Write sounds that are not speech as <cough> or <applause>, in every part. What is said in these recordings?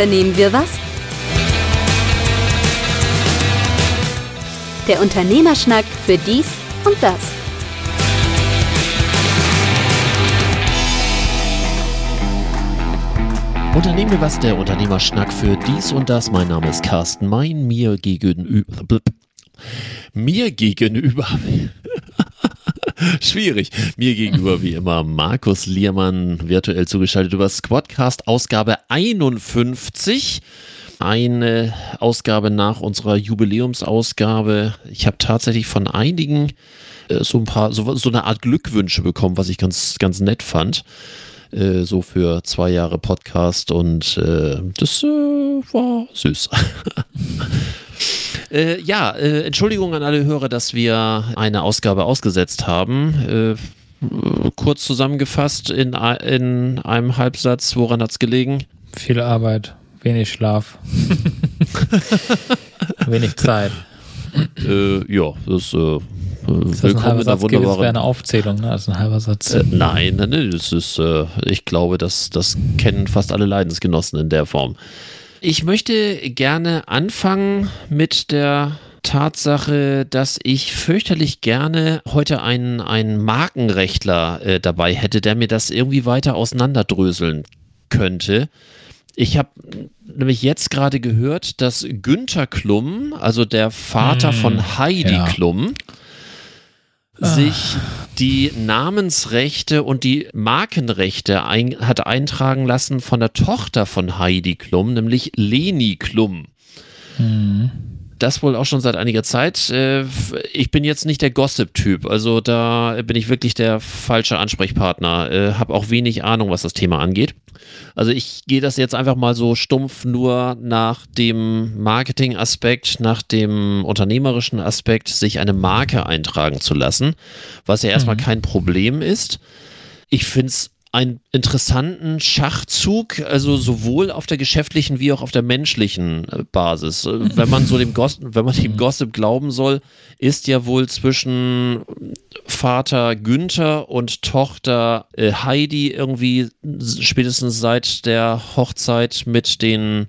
Unternehmen wir was? Der Unternehmerschnack für dies und das. Unternehmen wir was, der Unternehmerschnack für dies und das. Mein Name ist Carsten Mein, mir gegenüber. Mir gegenüber. <laughs> Schwierig. Mir gegenüber wie immer Markus Liermann, virtuell zugeschaltet über Squadcast, Ausgabe 51. Eine Ausgabe nach unserer Jubiläumsausgabe. Ich habe tatsächlich von einigen äh, so ein paar, so, so eine Art Glückwünsche bekommen, was ich ganz, ganz nett fand. Äh, so für zwei Jahre Podcast und äh, das äh, war süß. <laughs> Äh, ja, äh, Entschuldigung an alle Hörer, dass wir eine Ausgabe ausgesetzt haben. Äh, kurz zusammengefasst in, in einem Halbsatz, woran hat es gelegen? Viel Arbeit, wenig Schlaf, <laughs> wenig Zeit. Äh, ja, das äh, das willkommen in der wunderbaren. Das wäre eine Aufzählung, ne? Also ein halber Satz. Äh, nein, nein, das ist, äh, ich glaube, das, das kennen fast alle Leidensgenossen in der Form. Ich möchte gerne anfangen mit der Tatsache, dass ich fürchterlich gerne heute einen, einen Markenrechtler äh, dabei hätte, der mir das irgendwie weiter auseinanderdröseln könnte. Ich habe nämlich jetzt gerade gehört, dass Günther Klum, also der Vater hm, von Heidi ja. Klum, sich die Namensrechte und die Markenrechte ein, hat eintragen lassen von der Tochter von Heidi Klum, nämlich Leni Klum. Mhm. Das wohl auch schon seit einiger Zeit. Äh, ich bin jetzt nicht der Gossip-Typ, also da bin ich wirklich der falsche Ansprechpartner. Äh, Habe auch wenig Ahnung, was das Thema angeht. Also ich gehe das jetzt einfach mal so stumpf nur nach dem Marketing-Aspekt, nach dem unternehmerischen Aspekt, sich eine Marke eintragen zu lassen, was ja erstmal mhm. kein Problem ist. Ich finde es einen interessanten Schachzug, also sowohl auf der geschäftlichen wie auch auf der menschlichen äh, Basis. Äh, wenn man so dem Gossip, wenn man dem Gossip glauben soll, ist ja wohl zwischen Vater Günther und Tochter äh, Heidi irgendwie spätestens seit der Hochzeit mit den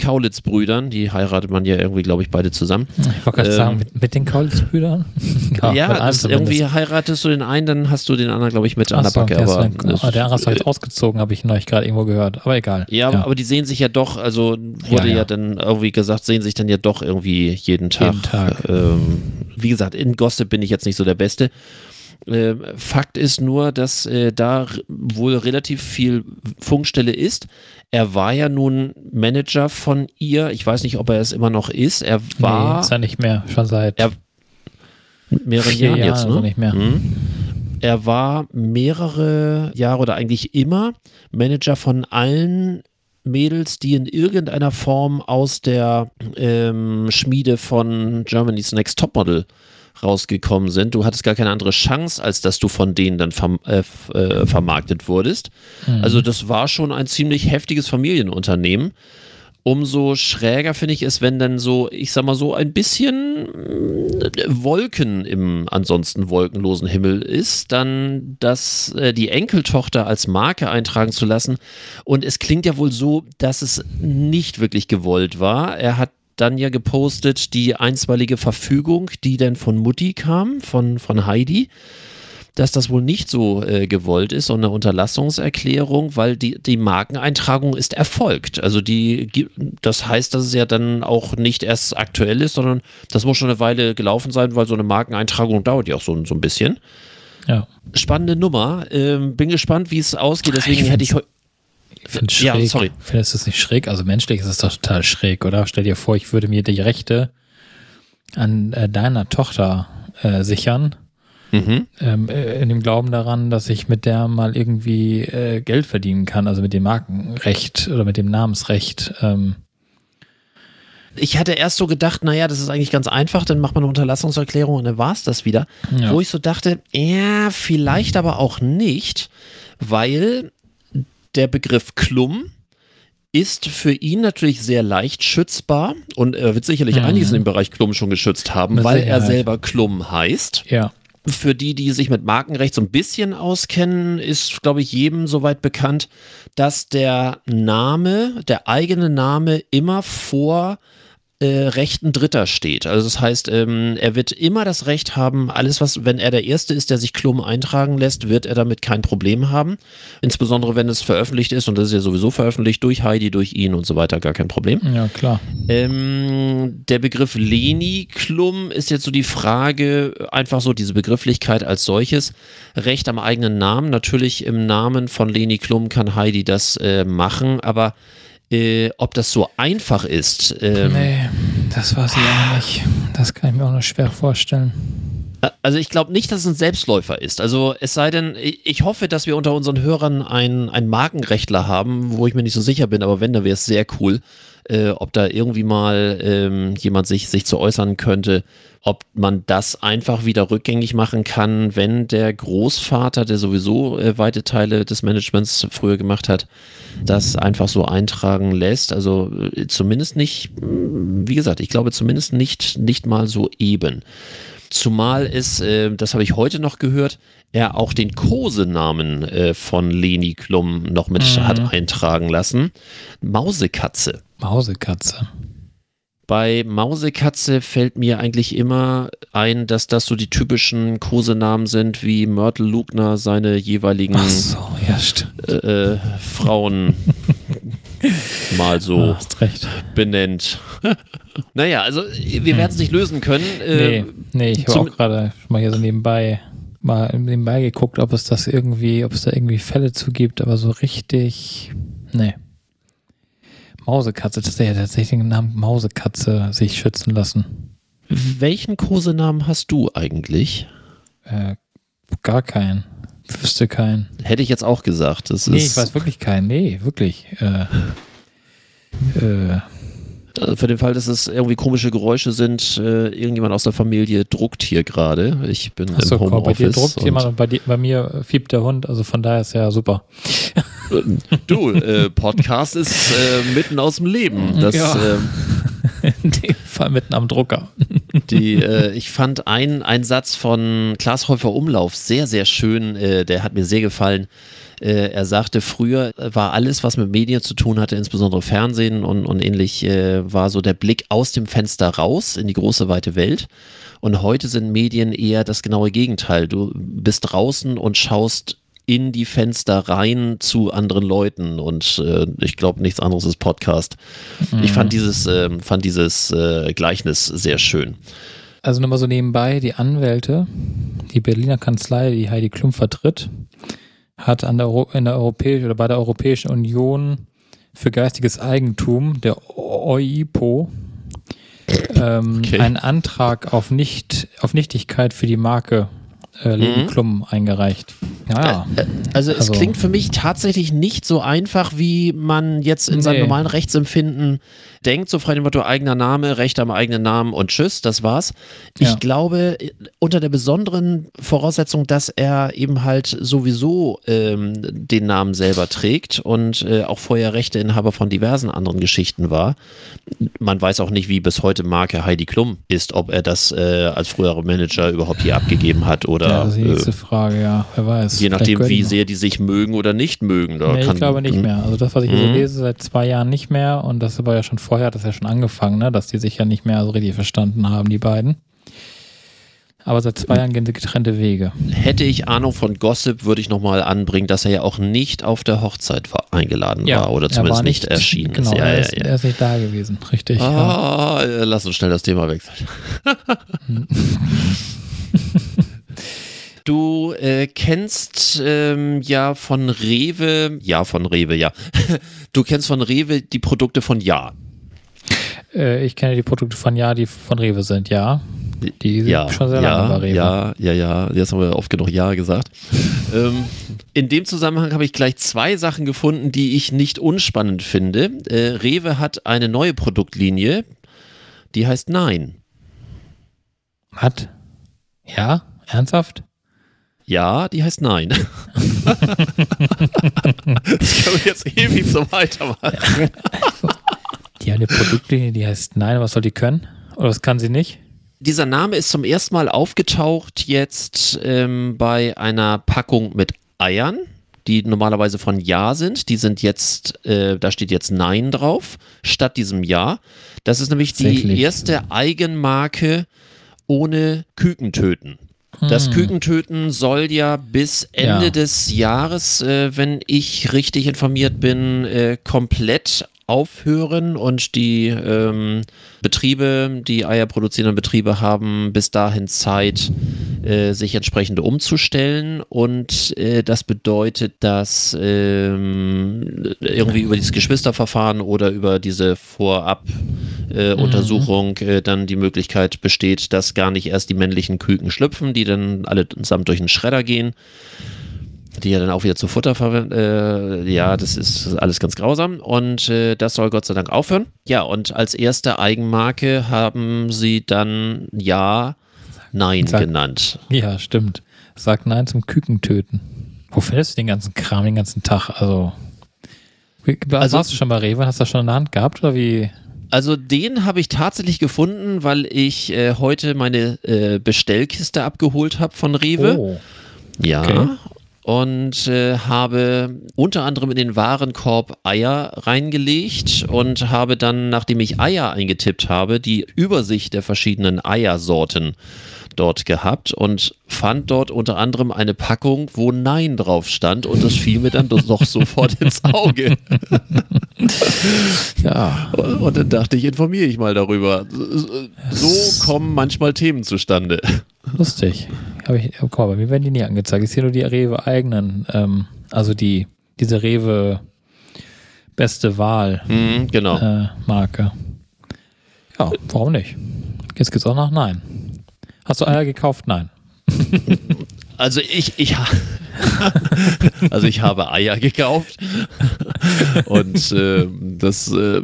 Kaulitz-Brüdern, die heiratet man ja irgendwie, glaube ich, beide zusammen. Ich wollte gerade ähm, sagen, mit, mit den Kaulitz-Brüdern? <laughs> ja, ja irgendwie heiratest du den einen, dann hast du den anderen, glaube ich, mit an der Backe. Der, aber, ist, der andere ist halt ausgezogen, habe ich neulich gerade irgendwo gehört, aber egal. Ja, ja, aber die sehen sich ja doch, also wurde ja, ja. ja, dann irgendwie gesagt, sehen sich dann ja doch irgendwie jeden Tag. Jeden Tag. Ähm, wie gesagt, in Gossip bin ich jetzt nicht so der Beste. Äh, Fakt ist nur, dass äh, da wohl relativ viel Funkstelle ist. Er war ja nun Manager von ihr. Ich weiß nicht, ob er es immer noch ist. Er war. Nee, ist er nicht mehr, schon seit er, mehreren Jahren Jahre jetzt. Ne? Also nicht mehr. Mhm. Er war mehrere Jahre oder eigentlich immer Manager von allen Mädels, die in irgendeiner Form aus der ähm, Schmiede von Germany's Next Topmodel rausgekommen sind. Du hattest gar keine andere Chance, als dass du von denen dann verm äh, äh, vermarktet wurdest. Mhm. Also das war schon ein ziemlich heftiges Familienunternehmen. Umso schräger finde ich es, wenn dann so, ich sag mal so, ein bisschen äh, Wolken im ansonsten wolkenlosen Himmel ist, dann das, äh, die Enkeltochter als Marke eintragen zu lassen. Und es klingt ja wohl so, dass es nicht wirklich gewollt war. Er hat dann ja gepostet die einstweilige Verfügung, die dann von Mutti kam, von, von Heidi, dass das wohl nicht so äh, gewollt ist, sondern eine Unterlassungserklärung, weil die, die Markeneintragung ist erfolgt. Also die, das heißt, dass es ja dann auch nicht erst aktuell ist, sondern das muss schon eine Weile gelaufen sein, weil so eine Markeneintragung dauert ja auch so, so ein bisschen. Ja. Spannende Nummer. Ähm, bin gespannt, wie es ausgeht. Deswegen hätte ich heute finde schräg. Ja, sorry. Findest du es nicht schräg? Also menschlich ist es doch total schräg, oder? Stell dir vor, ich würde mir die Rechte an äh, deiner Tochter äh, sichern. Mhm. Ähm, äh, in dem Glauben daran, dass ich mit der mal irgendwie äh, Geld verdienen kann, also mit dem Markenrecht oder mit dem Namensrecht. Ähm. Ich hatte erst so gedacht, naja, das ist eigentlich ganz einfach, dann macht man eine Unterlassungserklärung und dann war es das wieder. Ja. Wo ich so dachte, ja, vielleicht aber auch nicht, weil der Begriff Klum ist für ihn natürlich sehr leicht schützbar und er wird sicherlich mhm. einiges in dem Bereich Klum schon geschützt haben, weil er selber Klum heißt. Ja. Für die, die sich mit Markenrecht so ein bisschen auskennen, ist, glaube ich, jedem soweit bekannt, dass der Name, der eigene Name immer vor äh, Rechten Dritter steht. Also das heißt, ähm, er wird immer das Recht haben, alles was, wenn er der Erste ist, der sich Klum eintragen lässt, wird er damit kein Problem haben. Insbesondere wenn es veröffentlicht ist und das ist ja sowieso veröffentlicht durch Heidi, durch ihn und so weiter, gar kein Problem. Ja, klar. Ähm, der Begriff Leni Klum ist jetzt so die Frage, einfach so diese Begrifflichkeit als solches. Recht am eigenen Namen. Natürlich im Namen von Leni Klum kann Heidi das äh, machen, aber äh, ob das so einfach ist. Ähm, nee, das weiß ich auch nicht. Das kann ich mir auch noch schwer vorstellen. Also ich glaube nicht, dass es ein Selbstläufer ist. Also es sei denn, ich hoffe, dass wir unter unseren Hörern einen, einen Markenrechtler haben, wo ich mir nicht so sicher bin, aber wenn, dann wäre es sehr cool, äh, ob da irgendwie mal ähm, jemand sich, sich zu äußern könnte, ob man das einfach wieder rückgängig machen kann, wenn der Großvater, der sowieso äh, weite Teile des Managements früher gemacht hat, das einfach so eintragen lässt. Also äh, zumindest nicht, wie gesagt, ich glaube zumindest nicht, nicht mal so eben. Zumal es, äh, das habe ich heute noch gehört, er auch den Kosenamen äh, von Leni Klum noch mit mhm. hat eintragen lassen. Mausekatze. Mausekatze. Bei Mausekatze fällt mir eigentlich immer ein, dass das so die typischen Kosenamen sind, wie Myrtle Lugner seine jeweiligen so, ja, äh, Frauen <laughs> mal so benennt. <laughs> naja, also wir werden es nicht lösen können. Äh, nee, nee, ich habe auch gerade mal hier so nebenbei mal nebenbei geguckt, ob es das irgendwie, ob es da irgendwie Fälle zu gibt, aber so richtig, nee. Mausekatze, das ist ja tatsächlich den Namen Mausekatze sich schützen lassen. Welchen Kosenamen hast du eigentlich? Äh, gar keinen. Wüsste keinen. Hätte ich jetzt auch gesagt. Das nee, ist ich weiß wirklich keinen. Nee, wirklich. Äh, <laughs> äh, für den Fall, dass es irgendwie komische Geräusche sind, äh, irgendjemand aus der Familie druckt hier gerade. Ich bin Achso, im Homeoffice. Bei dir druckt jemand und bei, dir, bei mir fiebt der Hund, also von daher ist ja super. Du, äh, Podcast ist äh, mitten aus dem Leben. Das, ja. <laughs> äh, In dem Fall mitten am Drucker. <laughs> Die, äh, ich fand einen Satz von Klaas Häufer Umlauf sehr, sehr schön. Äh, der hat mir sehr gefallen. Äh, er sagte, früher war alles, was mit Medien zu tun hatte, insbesondere Fernsehen und, und ähnlich, äh, war so der Blick aus dem Fenster raus in die große weite Welt. Und heute sind Medien eher das genaue Gegenteil. Du bist draußen und schaust in die Fenster rein zu anderen Leuten und äh, ich glaube nichts anderes ist Podcast. Mhm. Ich fand dieses, äh, fand dieses äh, Gleichnis sehr schön. Also nochmal so nebenbei, die Anwälte, die Berliner Kanzlei, die Heidi Klum vertritt, hat an der, in der Europäischen oder bei der Europäischen Union für geistiges Eigentum, der OIPO, ähm, okay. einen Antrag auf, nicht, auf Nichtigkeit für die Marke äh, Leben mhm. Klum eingereicht. Ja, äh, äh, also, es also, klingt für mich tatsächlich nicht so einfach, wie man jetzt in nee. seinem normalen Rechtsempfinden denkt, so frei dem Motto eigener Name, Recht am eigenen Namen und tschüss, das war's. Ich ja. glaube, unter der besonderen Voraussetzung, dass er eben halt sowieso ähm, den Namen selber trägt und äh, auch vorher Rechteinhaber von diversen anderen Geschichten war. Man weiß auch nicht, wie bis heute Marke Heidi Klum ist, ob er das äh, als früherer Manager überhaupt hier abgegeben hat oder. Ja, das ist die nächste äh, Frage, ja, wer weiß. Je nachdem, wie sehr die sich mögen oder nicht mögen. Da nee, ich glaube nicht mehr. Also das, was ich hier so mhm. lese, seit zwei Jahren nicht mehr und das war ja schon vorher hat das ja schon angefangen, ne? dass die sich ja nicht mehr so richtig verstanden haben, die beiden. Aber seit zwei Jahren gehen sie getrennte Wege. Hätte ich Ahnung von Gossip, würde ich nochmal anbringen, dass er ja auch nicht auf der Hochzeit war, eingeladen ja, war oder zumindest war nicht, nicht, erschienen genau, ist. Ja, er, ist ja, er, ist nicht da gewesen, richtig. Ah. Lass uns schnell das Thema wechseln. <laughs> <laughs> Du äh, kennst ähm, ja von Rewe, ja von Rewe, ja. <laughs> Du kennst von Rewe die Produkte von Ja. Äh, ich kenne die Produkte von Ja, die von Rewe sind, ja. Die sind ja, schon sehr lange ja, bei Rewe. Ja, ja, ja. Jetzt haben wir oft genug Ja gesagt. <laughs> ähm, in dem Zusammenhang habe ich gleich zwei Sachen gefunden, die ich nicht unspannend finde. Äh, Rewe hat eine neue Produktlinie, die heißt Nein. Hat? Ja? Ernsthaft? Ja, die heißt Nein. <laughs> das können wir jetzt ewig so weitermachen. Die hat eine Produktlinie, die heißt Nein, was soll die können? Oder was kann sie nicht? dieser Name ist zum ersten Mal aufgetaucht jetzt ähm, bei einer Packung mit Eiern, die normalerweise von Ja sind. Die sind jetzt, äh, da steht jetzt Nein drauf, statt diesem Ja. Das ist nämlich die erste Eigenmarke ohne Küken töten. Das hm. Kükentöten soll ja bis Ende ja. des Jahres, äh, wenn ich richtig informiert bin, äh, komplett aufhören und die ähm, Betriebe, die Eier produzierenden Betriebe haben bis dahin Zeit, äh, sich entsprechend umzustellen und äh, das bedeutet, dass ähm, irgendwie über dieses Geschwisterverfahren oder über diese Vorab-Untersuchung äh, mhm. dann die Möglichkeit besteht, dass gar nicht erst die männlichen Küken schlüpfen, die dann alle zusammen durch den Schredder gehen die ja dann auch wieder zu Futter verwenden. Äh, ja, das ist alles ganz grausam und äh, das soll Gott sei Dank aufhören. Ja, und als erste Eigenmarke haben sie dann Ja, Nein Sag, genannt. Ja, stimmt. Sag Nein zum Kükentöten. Wo findest du den ganzen Kram den ganzen Tag? Also, also warst du schon bei Rewe? Hast du das schon in der Hand gehabt oder wie? Also den habe ich tatsächlich gefunden, weil ich äh, heute meine äh, Bestellkiste abgeholt habe von Rewe. Oh. Ja, okay und äh, habe unter anderem in den Warenkorb Eier reingelegt und habe dann, nachdem ich Eier eingetippt habe, die Übersicht der verschiedenen Eiersorten dort gehabt und fand dort unter anderem eine Packung, wo Nein drauf stand und das fiel mir dann doch sofort ins Auge. <laughs> ja. Und dann dachte ich, informiere ich mal darüber. So kommen manchmal Themen zustande. Lustig. Hab ich, oh, guck mal, bei mir werden die nie angezeigt. Ich sehe nur die Rewe eigenen, ähm, also die, diese Rewe beste Wahl mhm, genau. Äh, Marke. Ja, warum nicht? Jetzt geht's auch nach Nein. Hast du Eier gekauft? Nein. Also ich, ich, <laughs> also ich habe Eier gekauft und äh, das, äh,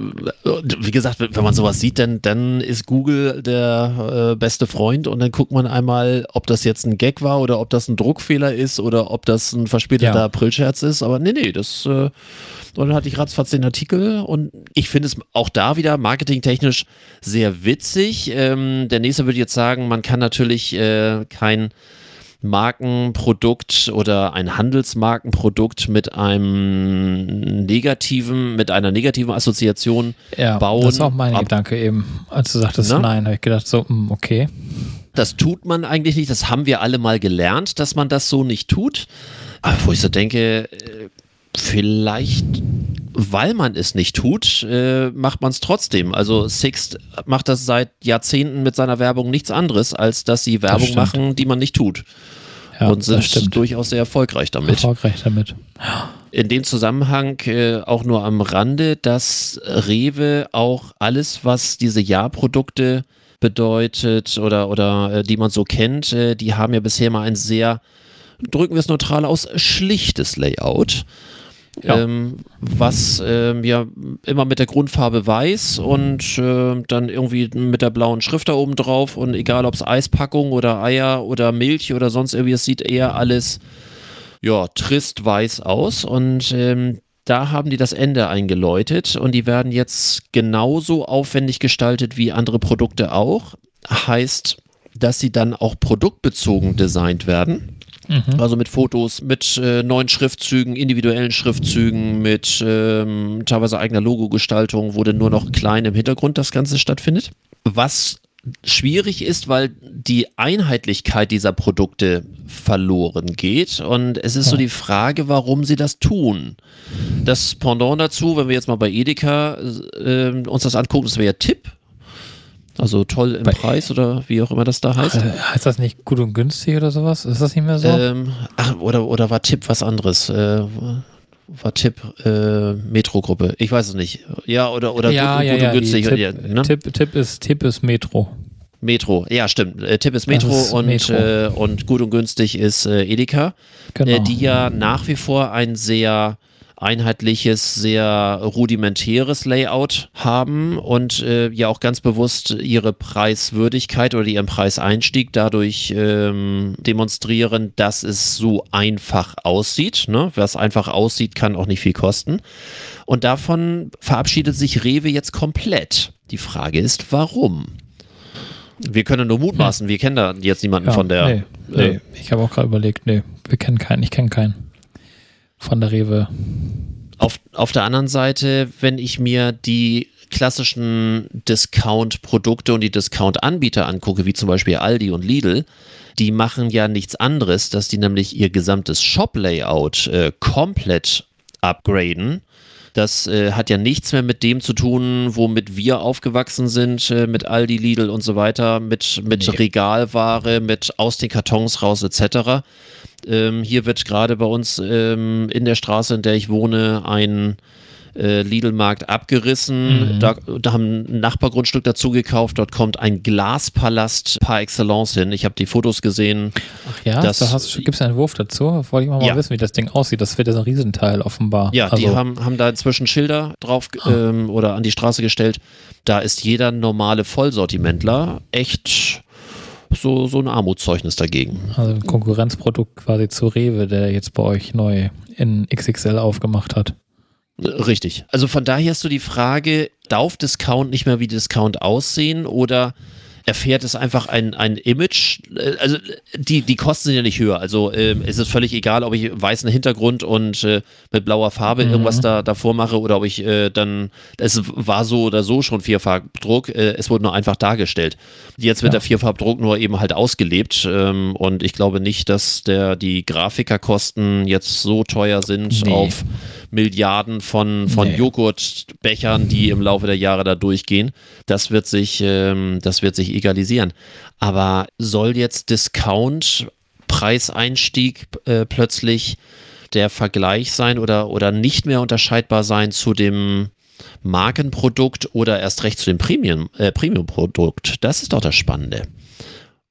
wie gesagt, wenn man sowas sieht, dann, dann ist Google der äh, beste Freund und dann guckt man einmal, ob das jetzt ein Gag war oder ob das ein Druckfehler ist oder ob das ein verspäteter ja. Aprilscherz ist. Aber nee, nee, das äh, und dann hatte ich ratzfatz den Artikel und ich finde es auch da wieder marketingtechnisch sehr witzig. Ähm, der nächste würde jetzt sagen, man kann natürlich äh, kein Markenprodukt oder ein Handelsmarkenprodukt mit einem negativen, mit einer negativen Assoziation ja, bauen. Das war auch mein Ab Gedanke eben, als du sagtest, Na? nein, habe ich gedacht, so, hm, okay. Das tut man eigentlich nicht, das haben wir alle mal gelernt, dass man das so nicht tut. Aber wo ich so denke, äh, vielleicht weil man es nicht tut, äh, macht man es trotzdem. Also Sixt macht das seit Jahrzehnten mit seiner Werbung nichts anderes, als dass sie Werbung machen, die man nicht tut. Ja, und sind durchaus sehr erfolgreich damit. Erfolgreich damit. Ja. In dem Zusammenhang äh, auch nur am Rande, dass Rewe auch alles, was diese Jahrprodukte bedeutet oder, oder äh, die man so kennt, äh, die haben ja bisher mal ein sehr, drücken wir es neutral aus, schlichtes Layout. Ja. Ähm, was ähm, ja immer mit der Grundfarbe weiß und äh, dann irgendwie mit der blauen Schrift da oben drauf und egal ob es Eispackung oder Eier oder Milch oder sonst irgendwie, es sieht eher alles ja trist weiß aus und ähm, da haben die das Ende eingeläutet und die werden jetzt genauso aufwendig gestaltet wie andere Produkte auch. Heißt, dass sie dann auch produktbezogen designt werden. Mhm. Also mit Fotos, mit äh, neuen Schriftzügen, individuellen Schriftzügen, mit ähm, teilweise eigener Logogestaltung, wo dann nur noch klein im Hintergrund das Ganze stattfindet. Was schwierig ist, weil die Einheitlichkeit dieser Produkte verloren geht. Und es ist so die Frage, warum sie das tun. Das Pendant dazu, wenn wir jetzt mal bei Edeka äh, uns das angucken, das wäre ja Tipp. Also toll im Bei, Preis oder wie auch immer das da heißt. Äh, heißt das nicht gut und günstig oder sowas? Ist das nicht mehr so? Ähm, ach, oder, oder war Tipp was anderes? Äh, war Tipp äh, Metro-Gruppe. Ich weiß es nicht. Ja, oder, oder ja, gut, ja, gut ja, und günstig. Tipp, ja, ne? Tipp, Tipp, ist, Tipp ist Metro. Metro, ja, stimmt. Äh, Tipp ist Metro, ist und, Metro. Äh, und gut und günstig ist äh, Edeka, genau. äh, die ja nach wie vor ein sehr einheitliches, sehr rudimentäres Layout haben und äh, ja auch ganz bewusst ihre Preiswürdigkeit oder ihren Preiseinstieg dadurch ähm, demonstrieren, dass es so einfach aussieht. Ne? Was einfach aussieht, kann auch nicht viel kosten. Und davon verabschiedet sich Rewe jetzt komplett. Die Frage ist, warum? Wir können nur mutmaßen, hm. wir kennen da jetzt niemanden ja, von der. Nee, nee. Äh, ich habe auch gerade überlegt, nee, wir kennen keinen, ich kenne keinen von der Rewe. Auf, auf der anderen Seite, wenn ich mir die klassischen Discount-Produkte und die Discount-Anbieter angucke, wie zum Beispiel Aldi und Lidl, die machen ja nichts anderes, dass die nämlich ihr gesamtes Shop-Layout äh, komplett upgraden. Das äh, hat ja nichts mehr mit dem zu tun, womit wir aufgewachsen sind, äh, mit Aldi, Lidl und so weiter, mit, mit nee. Regalware, mit aus den Kartons raus etc. Ähm, hier wird gerade bei uns ähm, in der Straße, in der ich wohne, ein äh, Lidl-Markt abgerissen. Mhm. Da, da, haben ein Nachbargrundstück dazu gekauft. Dort kommt ein Glaspalast par excellence hin. Ich habe die Fotos gesehen. Ach ja, das, da gibt es einen Wurf dazu. Wollte ich mal, ja. mal wissen, wie das Ding aussieht. Das wird ja so ein Riesenteil offenbar. Ja, also. die haben, haben da inzwischen Schilder drauf ah. ähm, oder an die Straße gestellt. Da ist jeder normale Vollsortimentler echt so, so ein Armutszeugnis dagegen. Also ein Konkurrenzprodukt quasi zu Rewe, der jetzt bei euch neu in XXL aufgemacht hat. Richtig. Also von daher hast du die Frage, darf Discount nicht mehr wie Discount aussehen oder erfährt es einfach ein, ein Image. Äh, also die, die Kosten sind ja nicht höher. Also ähm, es ist völlig egal, ob ich weißen Hintergrund und äh, mit blauer Farbe mhm. irgendwas da davor mache oder ob ich äh, dann, es war so oder so schon Vierfarbdruck, äh, es wurde nur einfach dargestellt. Jetzt wird ja. der Vierfarbdruck nur eben halt ausgelebt ähm, und ich glaube nicht, dass der, die Grafikerkosten jetzt so teuer sind nee. auf Milliarden von, von nee. Joghurtbechern, die im Laufe der Jahre da durchgehen. Das wird sich, ähm, das wird sich egalisieren. Aber soll jetzt Discount Preiseinstieg äh, plötzlich der Vergleich sein oder, oder nicht mehr unterscheidbar sein zu dem Markenprodukt oder erst recht zu dem Premium, äh, Premium-Produkt? Das ist doch das Spannende.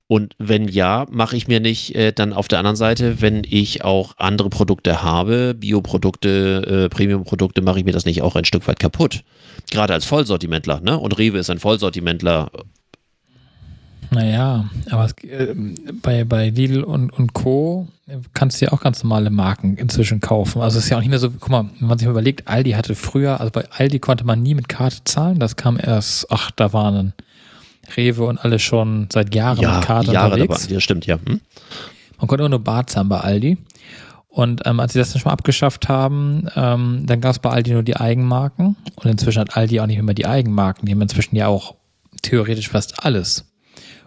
Und wenn ja, mache ich mir nicht äh, dann auf der anderen Seite, wenn ich auch andere Produkte habe, Bioprodukte, äh, Premium-Produkte, mache ich mir das nicht auch ein Stück weit kaputt. Gerade als Vollsortimentler, ne? Und Rewe ist ein Vollsortimentler. Naja, aber es, äh, bei, bei Lidl und, und Co. kannst du ja auch ganz normale Marken inzwischen kaufen. Also es ist ja auch nicht mehr so, guck mal, wenn man sich mal überlegt, Aldi hatte früher, also bei Aldi konnte man nie mit Karte zahlen, das kam erst, ach, da waren dann Rewe und alle schon seit Jahren ja, mit Karte Jahre unterwegs. Dabei. Ja, stimmt, ja. Hm? Man konnte immer nur Bar zahlen bei Aldi. Und ähm, als sie das dann schon mal abgeschafft haben, ähm, dann gab es bei Aldi nur die Eigenmarken. Und inzwischen hat Aldi auch nicht mehr die Eigenmarken. Die haben inzwischen ja auch theoretisch fast alles.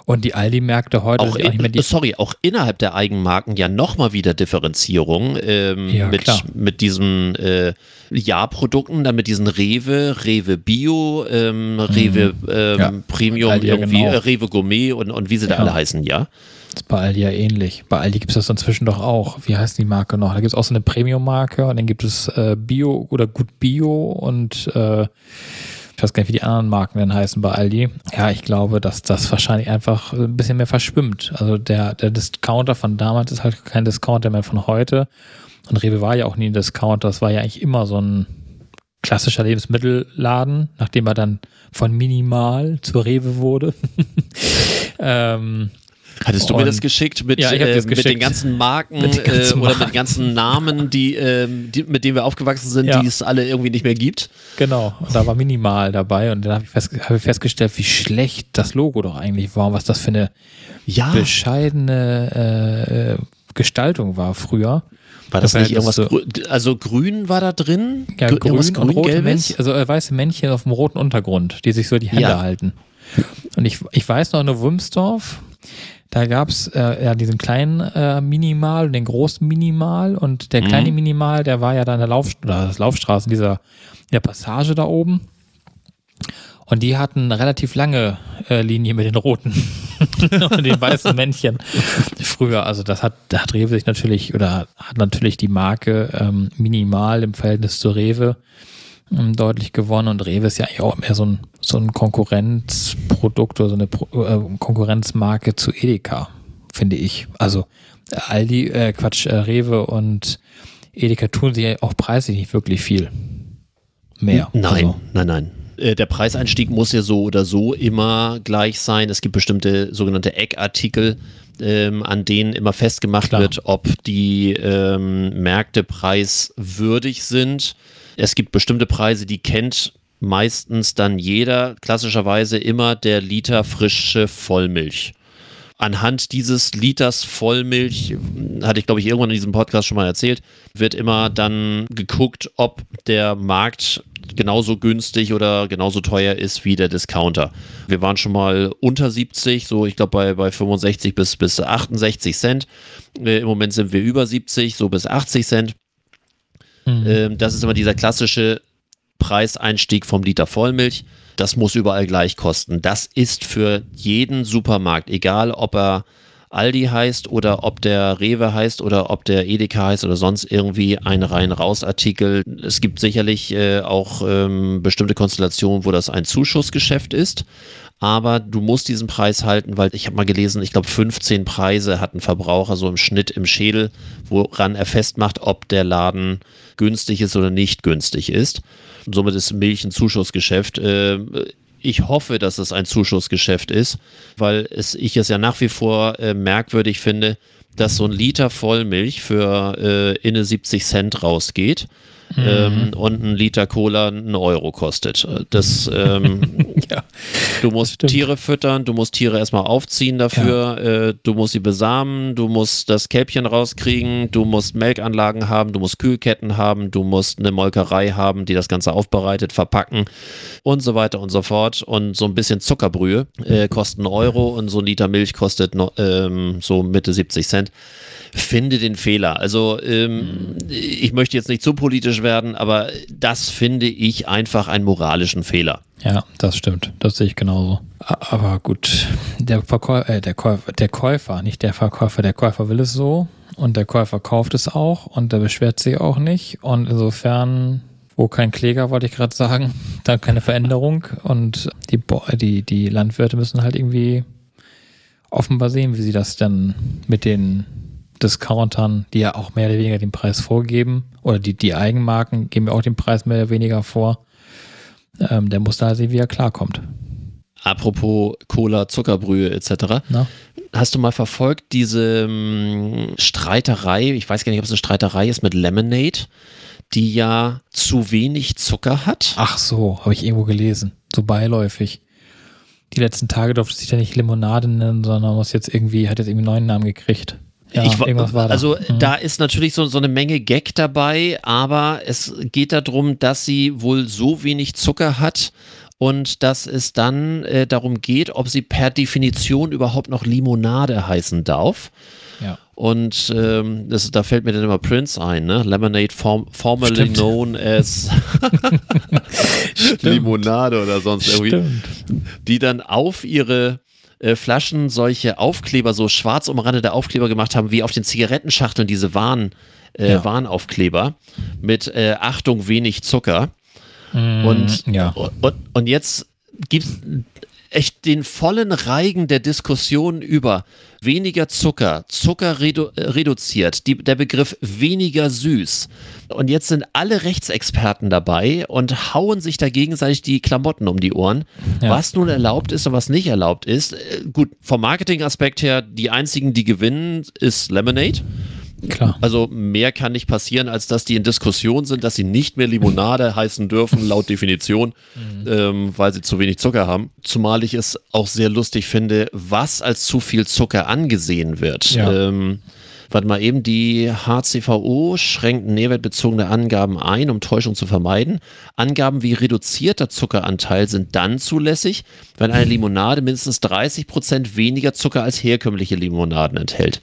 Und die Aldi-Märkte heute auch, in, mehr Sorry, auch innerhalb der Eigenmarken ja nochmal wieder Differenzierung ähm, ja, mit, mit diesen äh, Ja-Produkten, dann mit diesen Rewe, Rewe Bio, ähm, Rewe mhm. ähm, ja. Premium, Aldi irgendwie, genau. äh, Rewe Gourmet und, und wie sie da alle heißen, ja. Das ist bei Aldi ja ähnlich. Bei Aldi gibt es das inzwischen doch auch. Wie heißt die Marke noch? Da gibt es auch so eine Premium-Marke und dann gibt es äh, Bio oder Gut Bio und äh, ich weiß gar nicht, wie die anderen Marken denn heißen bei Aldi. Ja, ich glaube, dass das wahrscheinlich einfach ein bisschen mehr verschwimmt. Also der, der Discounter von damals ist halt kein Discounter mehr von heute. Und Rewe war ja auch nie ein Discounter. Das war ja eigentlich immer so ein klassischer Lebensmittelladen, nachdem er dann von Minimal zur Rewe wurde. <laughs> ähm, Hattest du und, mir das geschickt mit, ja, äh, mit den ganzen Marken <laughs> den ganzen äh, oder mit den ganzen Namen, die, äh, die, mit denen wir aufgewachsen sind, ja. die es alle irgendwie nicht mehr gibt? Genau, und da war minimal dabei und dann habe ich, fest, hab ich, festgestellt, wie schlecht das Logo doch eigentlich war, was das für eine ja. bescheidene äh, Gestaltung war früher. War das, das nicht irgendwas, so, also grün war da drin? Ja, grün, grün und rote Männchen, also äh, weiße Männchen auf dem roten Untergrund, die sich so die Hände ja. halten. Und ich, ich weiß noch, in Wumsdorf, da gab es äh, ja diesen kleinen äh, Minimal und den großen Minimal und der kleine mhm. Minimal, der war ja da in der Lauf das Laufstraße, dieser der Passage da oben. Und die hatten eine relativ lange äh, Linie mit den roten <laughs> und den weißen Männchen früher. Also das hat, da hat Rewe sich natürlich oder hat natürlich die Marke ähm, minimal im Verhältnis zu Rewe deutlich gewonnen und Rewe ist ja eigentlich auch mehr so ein, so ein Konkurrenzprodukt oder so eine Pro, äh, Konkurrenzmarke zu Edeka, finde ich. Also Aldi, äh, Quatsch, äh, Rewe und Edeka tun sich ja auch preislich nicht wirklich viel mehr. Nein, also. nein, nein. Äh, der Preiseinstieg muss ja so oder so immer gleich sein. Es gibt bestimmte sogenannte Eckartikel, ähm, an denen immer festgemacht Klar. wird, ob die ähm, Märkte preiswürdig sind es gibt bestimmte Preise, die kennt meistens dann jeder klassischerweise immer der Liter frische Vollmilch. Anhand dieses Liters Vollmilch, hatte ich glaube ich irgendwann in diesem Podcast schon mal erzählt, wird immer dann geguckt, ob der Markt genauso günstig oder genauso teuer ist wie der Discounter. Wir waren schon mal unter 70, so ich glaube bei, bei 65 bis, bis 68 Cent. Äh, Im Moment sind wir über 70, so bis 80 Cent. Mhm. Das ist immer dieser klassische Preiseinstieg vom Liter Vollmilch. Das muss überall gleich kosten. Das ist für jeden Supermarkt, egal ob er Aldi heißt oder ob der Rewe heißt oder ob der Edeka heißt oder sonst irgendwie ein rein-raus-Artikel. Es gibt sicherlich äh, auch ähm, bestimmte Konstellationen, wo das ein Zuschussgeschäft ist. Aber du musst diesen Preis halten, weil ich habe mal gelesen, ich glaube 15 Preise hat ein Verbraucher so im Schnitt im Schädel, woran er festmacht, ob der Laden günstig ist oder nicht günstig ist. Somit ist Milch ein Zuschussgeschäft. Äh, ich hoffe, dass es ein Zuschussgeschäft ist, weil es, ich es ja nach wie vor äh, merkwürdig finde, dass so ein Liter Vollmilch für äh, inne 70 Cent rausgeht mhm. ähm, und ein Liter Cola einen Euro kostet. Das, ähm, <laughs> ja, du musst Tiere füttern, du musst Tiere erstmal aufziehen dafür, ja. äh, du musst sie besamen, du musst das Kälbchen rauskriegen, du musst Melkanlagen haben, du musst Kühlketten haben, du musst eine Molkerei haben, die das Ganze aufbereitet, verpacken und so weiter und so fort. Und so ein bisschen Zuckerbrühe äh, kostet einen Euro und so ein Liter Milch kostet no, ähm, so Mitte 70 Cent finde den Fehler. Also ähm, ich möchte jetzt nicht zu politisch werden, aber das finde ich einfach einen moralischen Fehler. Ja, das stimmt. Das sehe ich genauso. Aber gut, der, Verkäufer, äh, der, Käufer, der Käufer, nicht der Verkäufer, der Käufer will es so und der Käufer kauft es auch und der beschwert sich auch nicht. Und insofern wo kein Kläger, wollte ich gerade sagen, <laughs> da keine Veränderung und die, die, die Landwirte müssen halt irgendwie offenbar sehen, wie sie das dann mit den Discountern, die ja auch mehr oder weniger den Preis vorgeben, oder die, die Eigenmarken geben ja auch den Preis mehr oder weniger vor. Ähm, der muss da sehen, wie er klarkommt. Apropos Cola, Zuckerbrühe etc. Na? Hast du mal verfolgt diese ähm, Streiterei, ich weiß gar nicht, ob es eine Streiterei ist mit Lemonade, die ja zu wenig Zucker hat? Ach so, habe ich irgendwo gelesen. So beiläufig. Die letzten Tage durfte sich ja nicht Limonade nennen, sondern muss jetzt irgendwie, hat jetzt irgendwie einen neuen Namen gekriegt. Ja, ich, irgendwas war da. Also mhm. da ist natürlich so, so eine Menge Gag dabei, aber es geht darum, dass sie wohl so wenig Zucker hat und dass es dann äh, darum geht, ob sie per Definition überhaupt noch Limonade heißen darf. Ja. Und ähm, das, da fällt mir dann immer Prince ein, ne? Lemonade form, formerly Stimmt. known as <laughs> Limonade oder sonst irgendwie. Stimmt. Die dann auf ihre äh, Flaschen solche Aufkleber, so schwarz umrandete Aufkleber gemacht haben, wie auf den Zigarettenschachteln diese Warn, äh, ja. Warnaufkleber mit äh, Achtung, wenig Zucker. Mm, und, ja. und, und jetzt gibt es echt den vollen Reigen der Diskussion über weniger Zucker, Zucker redu äh, reduziert, die, der Begriff weniger süß. Und jetzt sind alle Rechtsexperten dabei und hauen sich da gegenseitig die Klamotten um die Ohren. Ja. Was nun erlaubt ist und was nicht erlaubt ist. Äh, gut, vom Marketingaspekt her, die einzigen, die gewinnen, ist Lemonade. Klar. Also mehr kann nicht passieren, als dass die in Diskussion sind, dass sie nicht mehr Limonade <laughs> heißen dürfen, laut Definition, mhm. ähm, weil sie zu wenig Zucker haben. Zumal ich es auch sehr lustig finde, was als zu viel Zucker angesehen wird. Ja. Ähm, Warte mal eben, die HCVO schränkt nährwertbezogene Angaben ein, um Täuschung zu vermeiden. Angaben wie reduzierter Zuckeranteil sind dann zulässig, wenn eine Limonade mindestens 30 Prozent weniger Zucker als herkömmliche Limonaden enthält.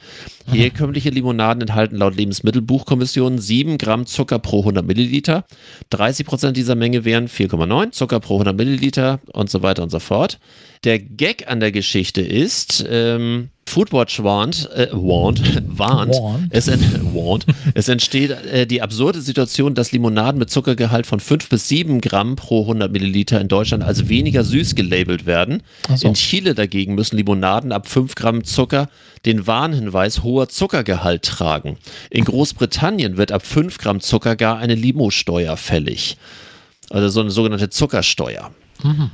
Herkömmliche Limonaden enthalten laut Lebensmittelbuchkommission 7 Gramm Zucker pro 100 Milliliter. 30 Prozent dieser Menge wären 4,9 Zucker pro 100 Milliliter und so weiter und so fort. Der Gag an der Geschichte ist, ähm, Foodwatch warnt, äh, warnt, <laughs> warnt, warnt. Es, <laughs> warnt. es entsteht äh, die absurde Situation, dass Limonaden mit Zuckergehalt von 5 bis 7 Gramm pro 100 Milliliter in Deutschland als weniger süß gelabelt werden. So. In Chile dagegen müssen Limonaden ab 5 Gramm Zucker den Warnhinweis hoher Zuckergehalt tragen. In Großbritannien wird ab 5 Gramm Zucker gar eine Limosteuer fällig. Also so eine sogenannte Zuckersteuer. Mhm.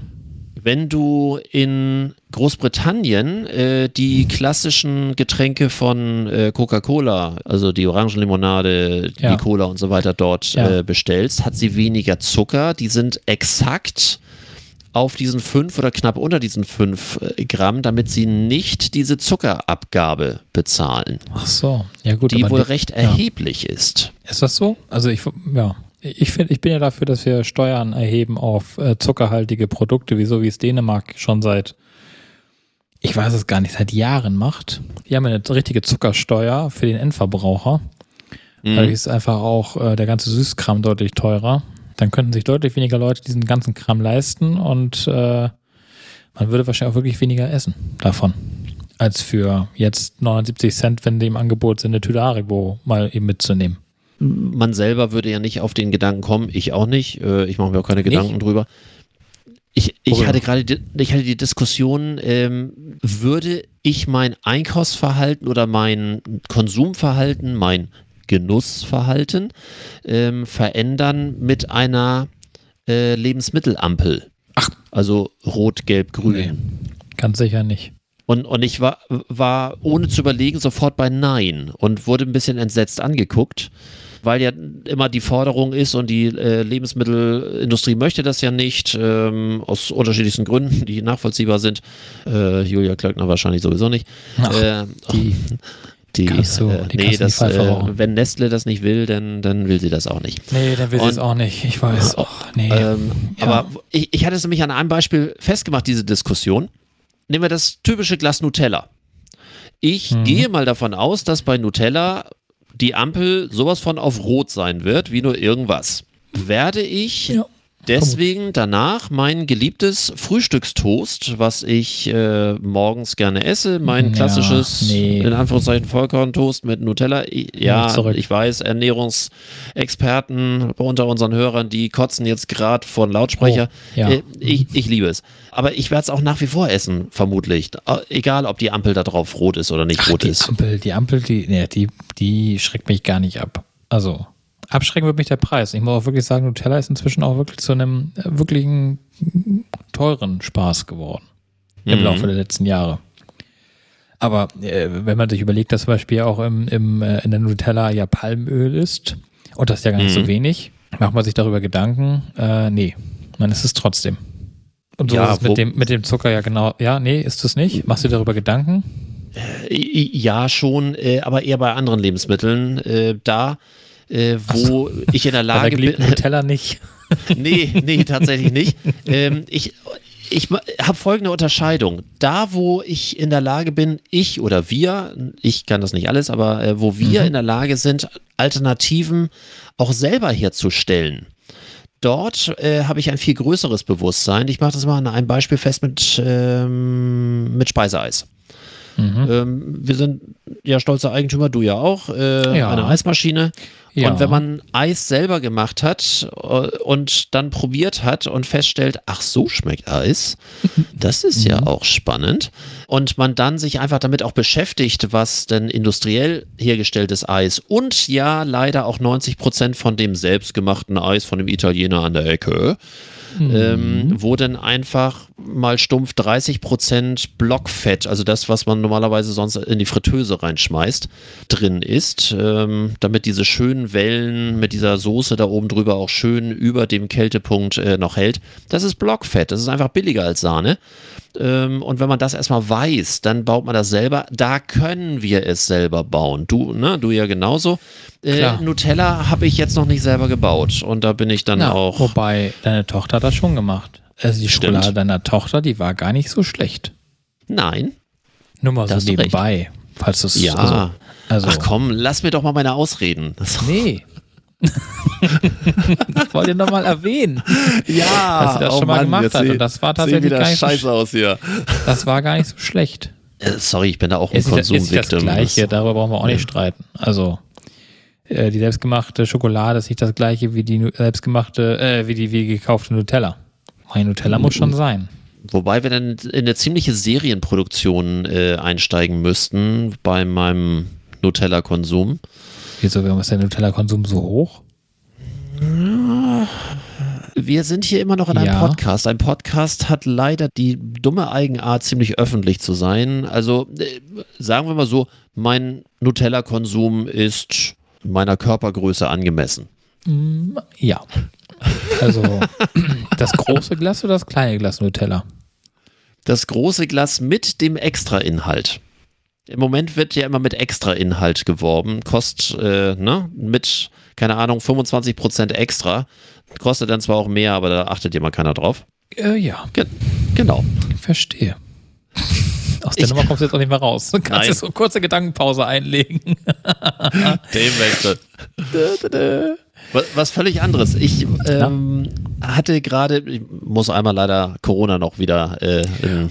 Wenn du in Großbritannien äh, die klassischen Getränke von äh, Coca-Cola, also die Orangenlimonade, ja. die Cola und so weiter dort ja. äh, bestellst, hat sie weniger Zucker. Die sind exakt auf diesen fünf oder knapp unter diesen fünf äh, Gramm, damit sie nicht diese Zuckerabgabe bezahlen. Ach so, ja gut. Die wohl die, recht erheblich ist. Ist das so? Also ich, ja, ich finde, ich bin ja dafür, dass wir Steuern erheben auf äh, zuckerhaltige Produkte, wieso wie es Dänemark schon seit, ich weiß es gar nicht, seit Jahren macht. Die haben eine richtige Zuckersteuer für den Endverbraucher. Mhm. Dadurch ist einfach auch äh, der ganze Süßkram deutlich teurer. Dann könnten sich deutlich weniger Leute diesen ganzen Kram leisten und äh, man würde wahrscheinlich auch wirklich weniger essen davon. Als für jetzt 79 Cent, wenn die im Angebot sind, eine Tüte Haribo mal eben mitzunehmen man selber würde ja nicht auf den Gedanken kommen, ich auch nicht, äh, ich mache mir auch keine Gedanken nicht? drüber. Ich, ich hatte gerade die, ich hatte die Diskussion, ähm, würde ich mein Einkaufsverhalten oder mein Konsumverhalten, mein Genussverhalten ähm, verändern mit einer äh, Lebensmittelampel? Ach. Also rot, gelb, grün. Nee, ganz sicher nicht. Und, und ich war, war ohne zu überlegen sofort bei Nein und wurde ein bisschen entsetzt angeguckt weil ja immer die Forderung ist und die äh, Lebensmittelindustrie möchte das ja nicht, ähm, aus unterschiedlichsten Gründen, die nachvollziehbar sind. Äh, Julia Klöckner wahrscheinlich sowieso nicht. Ach, äh, die, <laughs> die, so, äh, die nee, das, äh, wenn Nestle das nicht will, dann, dann will sie das auch nicht. Nee, dann will sie es auch nicht. Ich weiß. Oh, nee. Ähm, ja. Aber ich, ich hatte es nämlich an einem Beispiel festgemacht, diese Diskussion. Nehmen wir das typische Glas Nutella. Ich mhm. gehe mal davon aus, dass bei Nutella die Ampel sowas von auf Rot sein wird, wie nur irgendwas, werde ich ja. Deswegen danach mein geliebtes Frühstückstoast, was ich äh, morgens gerne esse, mein klassisches, ja, nee. in Anführungszeichen, Vollkorntoast mit Nutella. Ja, ich weiß, Ernährungsexperten unter unseren Hörern, die kotzen jetzt gerade von Lautsprecher. Oh, ja. äh, ich, ich liebe es. Aber ich werde es auch nach wie vor essen, vermutlich. Egal, ob die Ampel da drauf rot ist oder nicht Ach, rot die ist. Ampel, die Ampel, die, nee, die, die schreckt mich gar nicht ab. Also, abschrecken wird mich der Preis. Ich muss auch wirklich sagen, Nutella ist inzwischen auch wirklich zu einem äh, wirklichen teuren Spaß geworden im mhm. Laufe der letzten Jahre. Aber äh, wenn man sich überlegt, dass zum Beispiel auch im, im, äh, in der Nutella ja Palmöl ist und das ist ja gar nicht mhm. so wenig, macht man sich darüber Gedanken? Äh, nee, man ist es trotzdem. Und so ja, ist es mit dem, mit dem Zucker ja genau. Ja, nee, ist es nicht? Machst du dir darüber Gedanken? Äh, ja, schon, äh, aber eher bei anderen Lebensmitteln. Da äh, wo so. ich in der <laughs> Lage bin. Nutella nicht. <laughs> nee, nee, tatsächlich nicht. Ähm, ich ich habe folgende Unterscheidung. Da, wo ich in der Lage bin, ich oder wir, ich kann das nicht alles, aber äh, wo wir mhm. in der Lage sind, Alternativen auch selber herzustellen. Dort äh, habe ich ein viel größeres Bewusstsein. Ich mache das mal an einem Beispiel fest mit, ähm, mit Speiseeis. Mhm. Ähm, wir sind ja stolze Eigentümer, du ja auch, äh, ja. eine Eismaschine. Ja. Und wenn man Eis selber gemacht hat äh, und dann probiert hat und feststellt, ach so schmeckt Eis, <laughs> das ist ja mhm. auch spannend. Und man dann sich einfach damit auch beschäftigt, was denn industriell hergestelltes Eis und ja leider auch 90 Prozent von dem selbstgemachten Eis von dem Italiener an der Ecke mhm. ähm, wo dann einfach mal stumpf 30 Prozent Blockfett, also das, was man normalerweise sonst in die Fritteuse reinschmeißt, drin ist, ähm, damit diese schönen Wellen mit dieser Soße da oben drüber auch schön über dem Kältepunkt äh, noch hält. Das ist Blockfett, das ist einfach billiger als Sahne. Ähm, und wenn man das erstmal weiß, dann baut man das selber. Da können wir es selber bauen. Du, ne, du ja genauso. Äh, Nutella habe ich jetzt noch nicht selber gebaut und da bin ich dann Na, auch. Wobei deine Tochter hat das schon gemacht. Also die Stimmt. Schokolade deiner Tochter, die war gar nicht so schlecht. Nein. Nur mal so nebenbei, recht. falls du es Ja. Also, also, Ach komm, lass mir doch mal meine Ausreden. <laughs> Nee. <laughs> das wollte ich nochmal erwähnen. Ja, dass sie das oh schon mal Mann, gemacht hat. Und das war tatsächlich gar nicht scheiße so, aus hier. Das war gar nicht so schlecht. Äh, sorry, ich bin da auch ein Konsumviktim. Das Gleiche, darüber brauchen wir auch nicht streiten. Also die selbstgemachte Schokolade ist nicht das gleiche wie die selbstgemachte, äh, wie die wie gekaufte Nutella. Mein Nutella muss schon sein. Wobei wir dann in eine ziemliche Serienproduktion äh, einsteigen müssten bei meinem Nutella-Konsum. Wieso, warum ist der Nutella-Konsum so hoch? wir sind hier immer noch in einem ja. Podcast. Ein Podcast hat leider die dumme Eigenart, ziemlich öffentlich zu sein. Also äh, sagen wir mal so, mein Nutella-Konsum ist meiner Körpergröße angemessen. Mm, ja. Also <clears throat> das große Glas oder das kleine Glas Nutella? Das große Glas mit dem Extra-Inhalt. Im Moment wird ja immer mit Extra-Inhalt geworben. Kostet, äh, ne, mit, keine Ahnung, 25% extra. Kostet dann zwar auch mehr, aber da achtet ja mal keiner drauf. Äh, ja. Ge genau. Verstehe. Aus der ich, Nummer kommst du jetzt auch nicht mehr raus. Du kannst jetzt so eine kurze Gedankenpause einlegen. <laughs> Themenwechsel. was, was völlig anderes. Ich ähm, hatte gerade, ich muss einmal leider Corona noch wieder äh, in,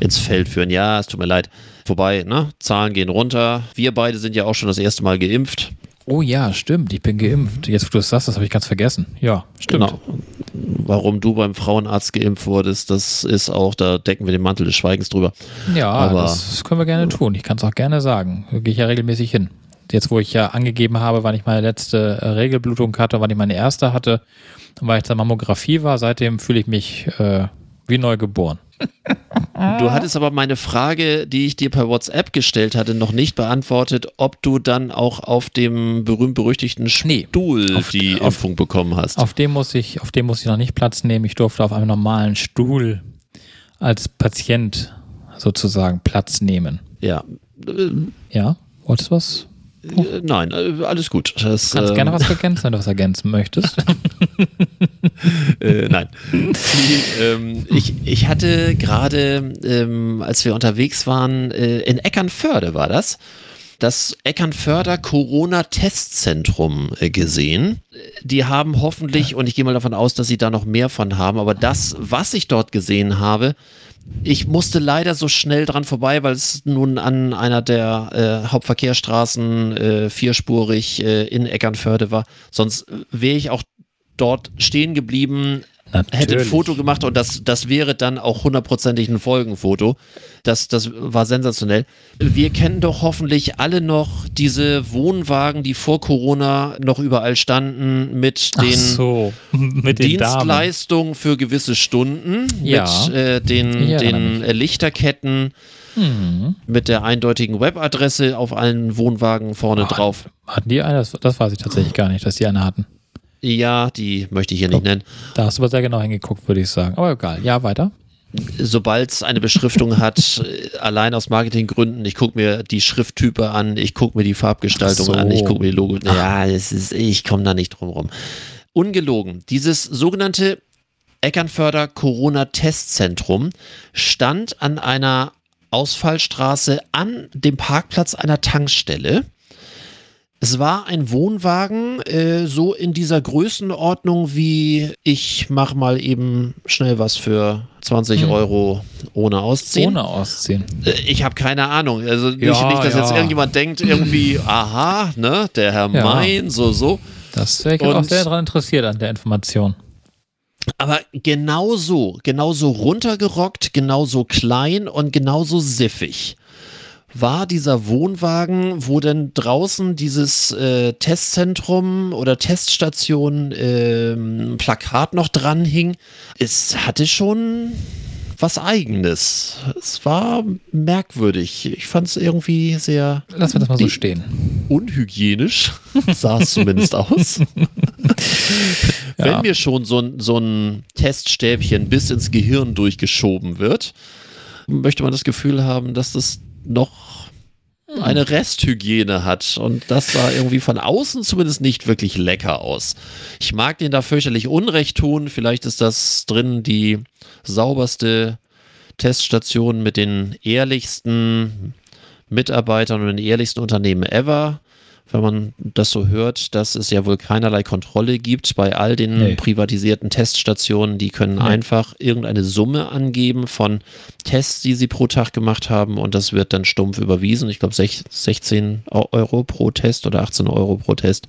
ins Feld führen. Ja, es tut mir leid. Wobei, ne, Zahlen gehen runter. Wir beide sind ja auch schon das erste Mal geimpft. Oh ja, stimmt. Ich bin geimpft. Jetzt, wo du es sagst, das habe ich ganz vergessen. Ja, stimmt. Genau. Warum du beim Frauenarzt geimpft wurdest, das ist auch, da decken wir den Mantel des Schweigens drüber. Ja, Aber, das können wir gerne tun. Ich kann es auch gerne sagen. Da gehe ich ja regelmäßig hin. Jetzt, wo ich ja angegeben habe, wann ich meine letzte äh, Regelblutung hatte, wann ich meine erste hatte, weil ich zur Mammographie war, seitdem fühle ich mich äh, wie neu geboren. <laughs> Du hattest aber meine Frage, die ich dir per WhatsApp gestellt hatte, noch nicht beantwortet, ob du dann auch auf dem berühmt-berüchtigten Stuhl nee, auf, die auf, Impfung bekommen hast. Auf dem, muss ich, auf dem muss ich noch nicht Platz nehmen. Ich durfte auf einem normalen Stuhl als Patient sozusagen Platz nehmen. Ja. Ja, wolltest du was Oh. Nein, äh, alles gut. Das, Kannst äh, gerne was <laughs> ergänzen, wenn du was ergänzen möchtest. <laughs> äh, nein. Die, ähm, ich, ich hatte gerade, ähm, als wir unterwegs waren, äh, in Eckernförde war das, das Eckernförder Corona-Testzentrum äh, gesehen. Die haben hoffentlich, und ich gehe mal davon aus, dass sie da noch mehr von haben, aber das, was ich dort gesehen habe, ich musste leider so schnell dran vorbei, weil es nun an einer der äh, Hauptverkehrsstraßen äh, vierspurig äh, in Eckernförde war. Sonst wäre ich auch dort stehen geblieben, Natürlich. hätte ein Foto gemacht und das, das wäre dann auch hundertprozentig ein Folgenfoto. Das, das war sensationell. Wir kennen doch hoffentlich alle noch diese Wohnwagen, die vor Corona noch überall standen, mit den, so, <laughs> mit den Dienstleistungen für gewisse Stunden, ja. mit äh, den, ja, den Lichterketten. Mhm. Mit der eindeutigen Webadresse auf allen Wohnwagen vorne oh, drauf. Hatten die eine? Das, das weiß ich tatsächlich gar nicht, dass die eine hatten. Ja, die möchte ich hier nicht nennen. Da hast du aber sehr genau hingeguckt, würde ich sagen. Aber egal. Ja, weiter. Sobald es eine Beschriftung hat, äh, allein aus Marketinggründen, ich gucke mir die Schrifttype an, ich gucke mir die Farbgestaltung so. an, ich gucke mir die Logo. Ja, es ist, ich komme da nicht drum rum. Ungelogen. Dieses sogenannte Eckernförder Corona Testzentrum stand an einer Ausfallstraße an dem Parkplatz einer Tankstelle. Es war ein Wohnwagen, äh, so in dieser Größenordnung wie ich mache mal eben schnell was für 20 hm. Euro ohne Ausziehen. Ohne Ausziehen. Äh, ich habe keine Ahnung. Also nicht, ja, nicht dass ja. jetzt irgendjemand denkt, irgendwie, <laughs> aha, ne, der Herr ja. Mein, so, so. Das wäre ich auch sehr daran interessiert an der Information. Aber genauso, genauso runtergerockt, genauso klein und genauso siffig war dieser Wohnwagen, wo denn draußen dieses äh, Testzentrum oder Teststation äh, Plakat noch dran hing. Es hatte schon was Eigenes. Es war merkwürdig. Ich fand es irgendwie sehr. Lass wir das mal so stehen. Unhygienisch <laughs> sah es zumindest aus. <laughs> ja. Wenn mir schon so so ein Teststäbchen bis ins Gehirn durchgeschoben wird, möchte man das Gefühl haben, dass das noch eine Resthygiene hat. Und das sah irgendwie von außen zumindest nicht wirklich lecker aus. Ich mag den da fürchterlich Unrecht tun. Vielleicht ist das drin die sauberste Teststation mit den ehrlichsten Mitarbeitern und den ehrlichsten Unternehmen ever wenn man das so hört, dass es ja wohl keinerlei Kontrolle gibt bei all den nee. privatisierten Teststationen. Die können nee. einfach irgendeine Summe angeben von Tests, die sie pro Tag gemacht haben und das wird dann stumpf überwiesen. Ich glaube 16 Euro pro Test oder 18 Euro pro Test.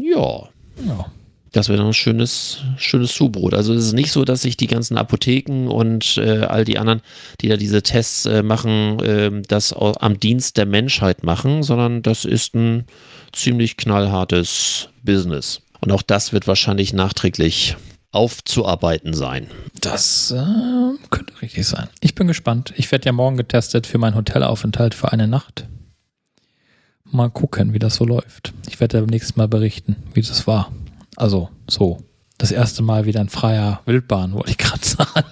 Ja. ja. Das wäre dann ein schönes, schönes Zubrot. Also es ist nicht so, dass sich die ganzen Apotheken und äh, all die anderen, die da diese Tests äh, machen, äh, das am Dienst der Menschheit machen, sondern das ist ein ziemlich knallhartes Business. Und auch das wird wahrscheinlich nachträglich aufzuarbeiten sein. Das äh, könnte richtig sein. Ich bin gespannt. Ich werde ja morgen getestet für meinen Hotelaufenthalt für eine Nacht. Mal gucken, wie das so läuft. Ich werde beim nächsten Mal berichten, wie das war. Also so das erste Mal wieder in freier Wildbahn, wollte ich gerade <laughs> sagen.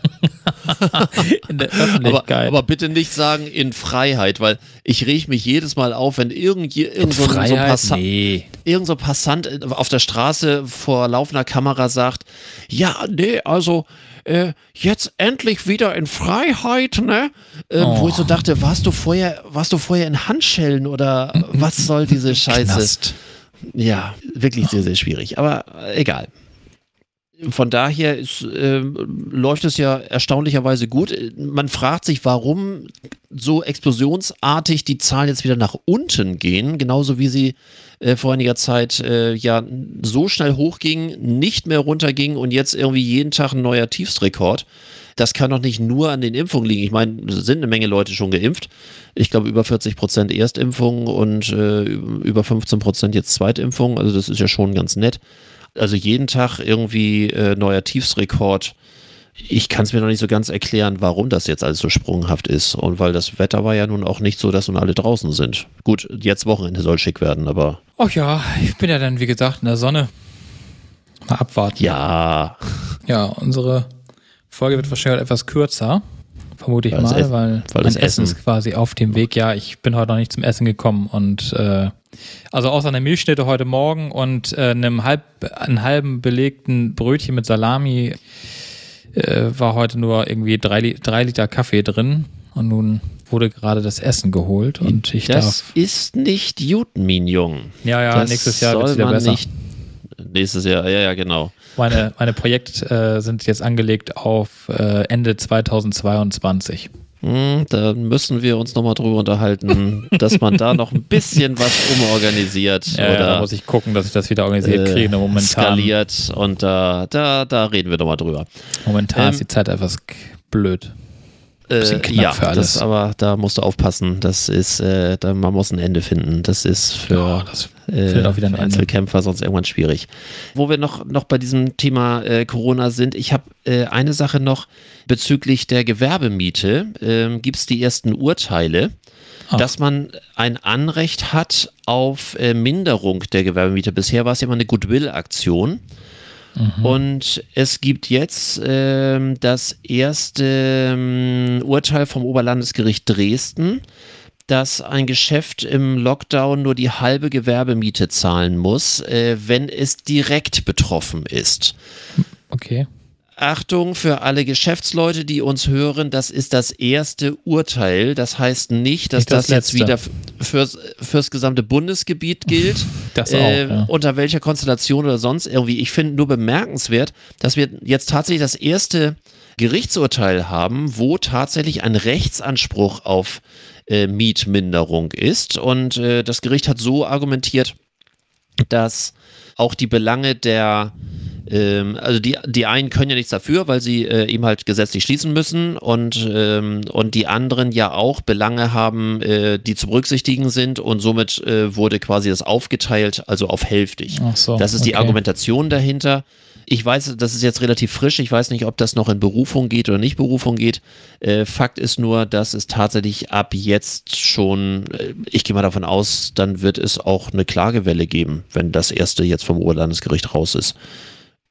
in der Öffentlichkeit. Aber, aber, bitte nicht sagen in Freiheit, weil ich rieche mich jedes Mal auf, wenn irgend, irgend, so, Freiheit, so, Passant, nee. irgend so Passant auf der Straße vor laufender Kamera sagt, ja, nee, also äh, jetzt endlich wieder in Freiheit, ne? Äh, oh. Wo ich so dachte, warst du vorher, warst du vorher in Handschellen oder <laughs> was soll diese Scheiße? Knast. Ja, wirklich sehr, sehr schwierig. Aber äh, egal von daher ist, äh, läuft es ja erstaunlicherweise gut. Man fragt sich, warum so explosionsartig die Zahlen jetzt wieder nach unten gehen, genauso wie sie äh, vor einiger Zeit äh, ja so schnell hochgingen, nicht mehr runtergingen und jetzt irgendwie jeden Tag ein neuer Tiefstrekord. Das kann doch nicht nur an den Impfungen liegen. Ich meine, es sind eine Menge Leute schon geimpft. Ich glaube, über 40 Prozent Erstimpfungen und äh, über 15 Prozent jetzt Zweitimpfungen. Also das ist ja schon ganz nett. Also jeden Tag irgendwie äh, neuer Tiefsrekord. Ich kann es mir noch nicht so ganz erklären, warum das jetzt alles so sprunghaft ist. Und weil das Wetter war ja nun auch nicht so, dass nun alle draußen sind. Gut, jetzt Wochenende soll schick werden, aber. Ach ja, ich bin ja dann, wie gesagt, in der Sonne. Mal abwarten. Ja. Ja, unsere Folge wird wahrscheinlich etwas kürzer. Vermute ich weil mal, weil, weil mein Essen, ist quasi auf dem Weg. Ja, ich bin heute noch nicht zum Essen gekommen und äh, also außer einer Milchschnitte heute Morgen und äh, einem, halb, einem halben belegten Brötchen mit Salami äh, war heute nur irgendwie drei, drei Liter Kaffee drin. Und nun wurde gerade das Essen geholt und ich das darf. ist nicht gut, mein Jung. Ja, ja, das nächstes Jahr wird es wieder besser. Nicht, nächstes Jahr, ja, ja, genau. Meine, meine Projekte äh, sind jetzt angelegt auf äh, Ende 2022. Hm, da müssen wir uns nochmal drüber unterhalten, <laughs> dass man da noch ein bisschen was umorganisiert. Ja, oder da muss ich gucken, dass ich das wieder organisiert äh, kriege. Momentan. Skaliert und da, da, da reden wir nochmal drüber. Momentan ähm, ist die Zeit etwas blöd. Äh, ja, das, aber da musst du aufpassen. Das ist, äh, da, man muss ein Ende finden. Das ist für das äh, auch wieder ein Einzelkämpfer sonst irgendwann schwierig. Wo wir noch, noch bei diesem Thema äh, Corona sind, ich habe äh, eine Sache noch bezüglich der Gewerbemiete. Ähm, Gibt es die ersten Urteile? Ach. dass man ein Anrecht hat auf äh, Minderung der Gewerbemiete. Bisher war es ja immer eine Goodwill-Aktion. Mhm. Und es gibt jetzt ähm, das erste ähm, Urteil vom Oberlandesgericht Dresden, dass ein Geschäft im Lockdown nur die halbe Gewerbemiete zahlen muss, äh, wenn es direkt betroffen ist. Okay. Achtung für alle Geschäftsleute, die uns hören, das ist das erste Urteil. Das heißt nicht, dass nicht das, das jetzt wieder fürs, fürs gesamte Bundesgebiet gilt. <laughs> Das auch, äh, ja. Unter welcher Konstellation oder sonst irgendwie. Ich finde nur bemerkenswert, dass wir jetzt tatsächlich das erste Gerichtsurteil haben, wo tatsächlich ein Rechtsanspruch auf äh, Mietminderung ist. Und äh, das Gericht hat so argumentiert, dass auch die Belange der ähm, also die, die einen können ja nichts dafür, weil sie äh, eben halt gesetzlich schließen müssen und, ähm, und die anderen ja auch Belange haben, äh, die zu berücksichtigen sind und somit äh, wurde quasi das aufgeteilt, also auf hälftig. So, das ist okay. die Argumentation dahinter. Ich weiß, das ist jetzt relativ frisch. Ich weiß nicht, ob das noch in Berufung geht oder nicht Berufung geht. Äh, Fakt ist nur, dass es tatsächlich ab jetzt schon, äh, ich gehe mal davon aus, dann wird es auch eine Klagewelle geben, wenn das erste jetzt vom Oberlandesgericht raus ist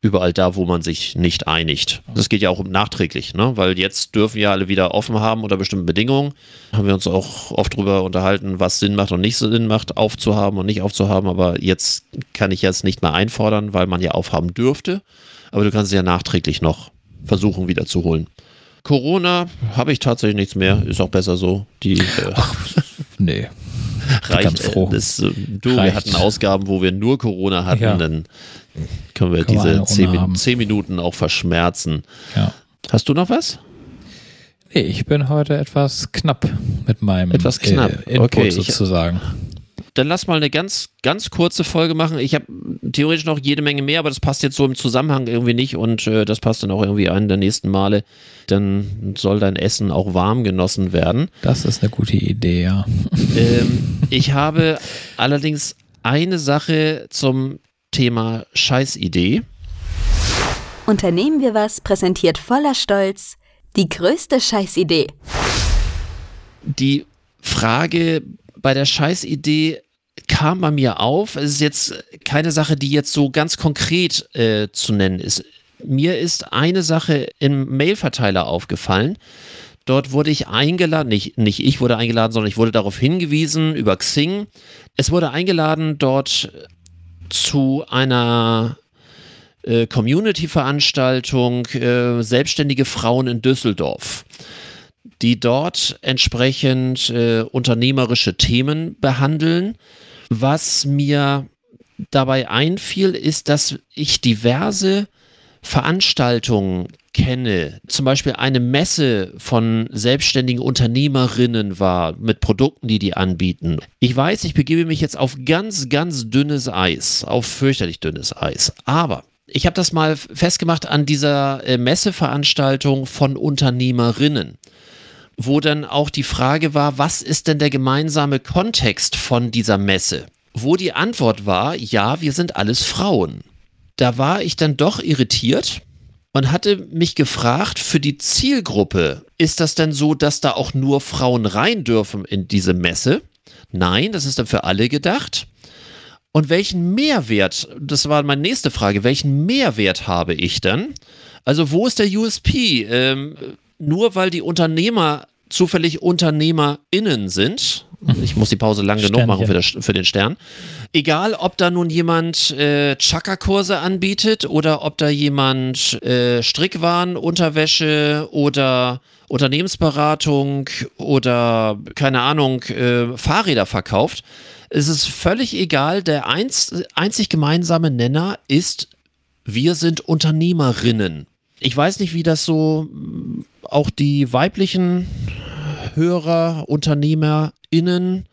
überall da, wo man sich nicht einigt. Das geht ja auch nachträglich, ne? weil jetzt dürfen ja alle wieder offen haben unter bestimmten Bedingungen. Haben wir uns auch oft darüber unterhalten, was Sinn macht und nicht Sinn macht, aufzuhaben und nicht aufzuhaben. Aber jetzt kann ich jetzt nicht mehr einfordern, weil man ja aufhaben dürfte. Aber du kannst es ja nachträglich noch versuchen wiederzuholen. Corona habe ich tatsächlich nichts mehr, ist auch besser so. Die, äh, Ach, nee. <laughs> Reicht. Ganz froh. Das, du, Reicht. wir hatten Ausgaben, wo wir nur Corona hatten, ja. dann können wir Kann diese zehn, zehn, Minuten auch verschmerzen. Ja. Hast du noch was? Nee, ich bin heute etwas knapp mit meinem etwas knapp. Äh, Input okay, sozusagen. dann lass mal eine ganz, ganz kurze Folge machen. Ich habe theoretisch noch jede Menge mehr, aber das passt jetzt so im Zusammenhang irgendwie nicht und äh, das passt dann auch irgendwie einen der nächsten Male. Dann soll dein Essen auch warm genossen werden. Das ist eine gute Idee, ja. Ähm, ich habe allerdings eine Sache zum Thema Scheißidee. Unternehmen wir was präsentiert voller Stolz die größte Scheißidee. Die Frage bei der Scheißidee kam bei mir auf. Es ist jetzt keine Sache, die jetzt so ganz konkret äh, zu nennen ist. Mir ist eine Sache im Mailverteiler aufgefallen. Dort wurde ich eingeladen, nicht, nicht ich wurde eingeladen, sondern ich wurde darauf hingewiesen über Xing. Es wurde eingeladen, dort zu einer äh, Community-Veranstaltung äh, Selbstständige Frauen in Düsseldorf, die dort entsprechend äh, unternehmerische Themen behandeln. Was mir dabei einfiel, ist, dass ich diverse Veranstaltungen kenne, zum Beispiel eine Messe von selbstständigen Unternehmerinnen war mit Produkten, die die anbieten. Ich weiß, ich begebe mich jetzt auf ganz, ganz dünnes Eis, auf fürchterlich dünnes Eis. Aber ich habe das mal festgemacht an dieser äh, Messeveranstaltung von Unternehmerinnen, wo dann auch die Frage war, was ist denn der gemeinsame Kontext von dieser Messe? Wo die Antwort war, ja, wir sind alles Frauen. Da war ich dann doch irritiert und hatte mich gefragt, für die Zielgruppe, ist das denn so, dass da auch nur Frauen rein dürfen in diese Messe? Nein, das ist dann für alle gedacht. Und welchen Mehrwert, das war meine nächste Frage, welchen Mehrwert habe ich dann? Also wo ist der USP? Ähm, nur weil die Unternehmer zufällig UnternehmerInnen sind, ich muss die Pause lang genug Sternchen. machen für, das, für, den Stern. Egal, ob da nun jemand äh, Chakra-Kurse anbietet oder ob da jemand äh, Strickwaren, Unterwäsche oder Unternehmensberatung oder keine Ahnung, äh, Fahrräder verkauft es ist völlig egal. Der einz, einzig gemeinsame Nenner ist, wir sind Unternehmerinnen. Ich weiß nicht, wie das so auch die weiblichen Hörer, UnternehmerInnen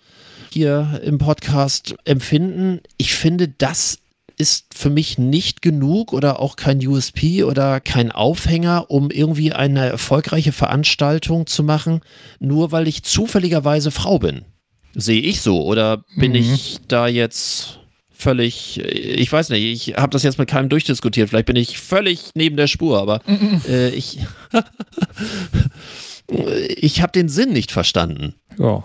hier im Podcast empfinden. Ich finde, das ist für mich nicht genug oder auch kein USP oder kein Aufhänger, um irgendwie eine erfolgreiche Veranstaltung zu machen, nur weil ich zufälligerweise Frau bin. Sehe ich so oder bin mhm. ich da jetzt völlig, ich weiß nicht, ich habe das jetzt mit keinem durchdiskutiert, vielleicht bin ich völlig neben der Spur, aber mhm. äh, ich, <laughs> ich habe den Sinn nicht verstanden. Ja.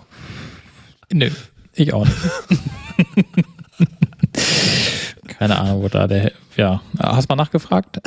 Nö, ich auch nicht. <laughs> Keine Ahnung, wo da der ja, hast mal nachgefragt?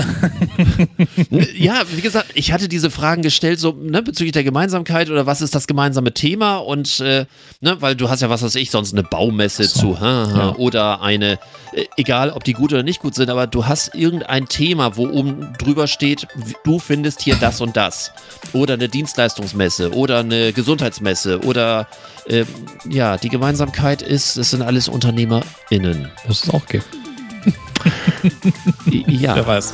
<laughs> ja, wie gesagt, ich hatte diese Fragen gestellt, so ne, bezüglich der Gemeinsamkeit oder was ist das gemeinsame Thema und äh, ne, weil du hast ja was weiß ich, sonst eine Baumesse so. zu ha, ha, ja. oder eine, äh, egal ob die gut oder nicht gut sind, aber du hast irgendein Thema, wo oben drüber steht, du findest hier das und das oder eine Dienstleistungsmesse oder eine Gesundheitsmesse oder äh, ja, die Gemeinsamkeit ist, es sind alles UnternehmerInnen. Was es auch gibt. Ja. Wer weiß,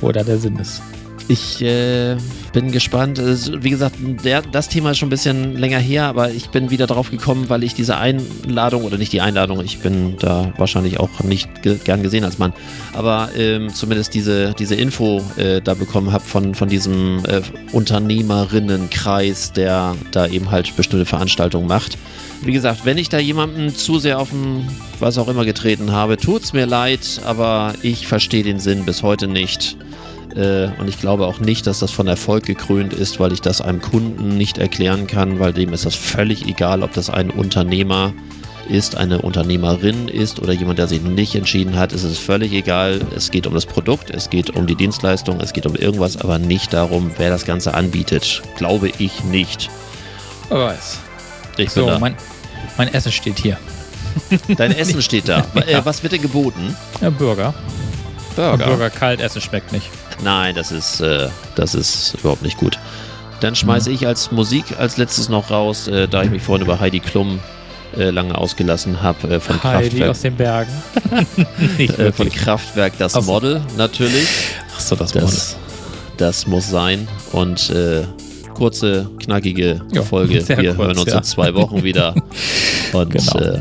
wo da der Sinn ist. Ich äh, bin gespannt. Wie gesagt, der, das Thema ist schon ein bisschen länger her, aber ich bin wieder drauf gekommen, weil ich diese Einladung, oder nicht die Einladung, ich bin da wahrscheinlich auch nicht ge gern gesehen als Mann, aber ähm, zumindest diese, diese Info äh, da bekommen habe von, von diesem äh, Unternehmerinnenkreis, der da eben halt bestimmte Veranstaltungen macht. Wie gesagt, wenn ich da jemanden zu sehr auf den was auch immer getreten habe, tut's mir leid, aber ich verstehe den Sinn bis heute nicht. Äh, und ich glaube auch nicht, dass das von Erfolg gekrönt ist, weil ich das einem Kunden nicht erklären kann, weil dem ist das völlig egal, ob das ein Unternehmer ist, eine Unternehmerin ist oder jemand, der sich nicht entschieden hat. Es ist völlig egal. Es geht um das Produkt, es geht um die Dienstleistung, es geht um irgendwas, aber nicht darum, wer das Ganze anbietet. Glaube ich nicht. Wer weiß. Ich so, mein, mein, Essen steht hier. Dein Essen steht da. <laughs> ja. Was wird denn geboten? Ja, Burger. Burger. Burger kalt essen schmeckt nicht. Nein, das ist, äh, das ist überhaupt nicht gut. Dann schmeiße mhm. ich als Musik als letztes noch raus, äh, da ich mich vorhin über Heidi Klum äh, lange ausgelassen habe äh, von Heidi Kraftwerk. aus den Bergen. <laughs> äh, von Kraftwerk das so. Model natürlich. Achso, das, das Model. Das muss sein. Und äh, kurze, knackige jo, Folge. Wir kurz, hören uns ja. in zwei Wochen wieder. <laughs> Und genau. Äh,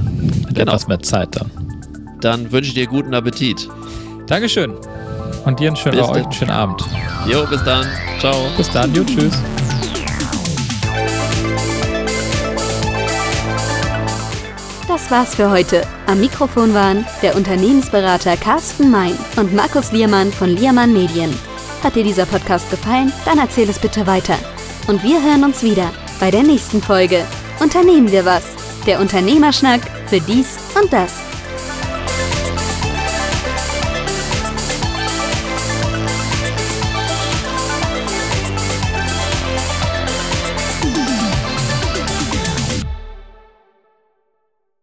genau. etwas mehr Zeit dann. Dann wünsche ich dir guten Appetit. Dankeschön. Und dir einen schönen, euch einen schönen Abend. Jo, bis dann. Ciao. Bis dann. Jo, tschüss. Das war's für heute. Am Mikrofon waren der Unternehmensberater Carsten Mein und Markus Liermann von Liermann Medien. Hat dir dieser Podcast gefallen? Dann erzähl es bitte weiter. Und wir hören uns wieder bei der nächsten Folge. Unternehmen wir was. Der Unternehmerschnack für dies und das.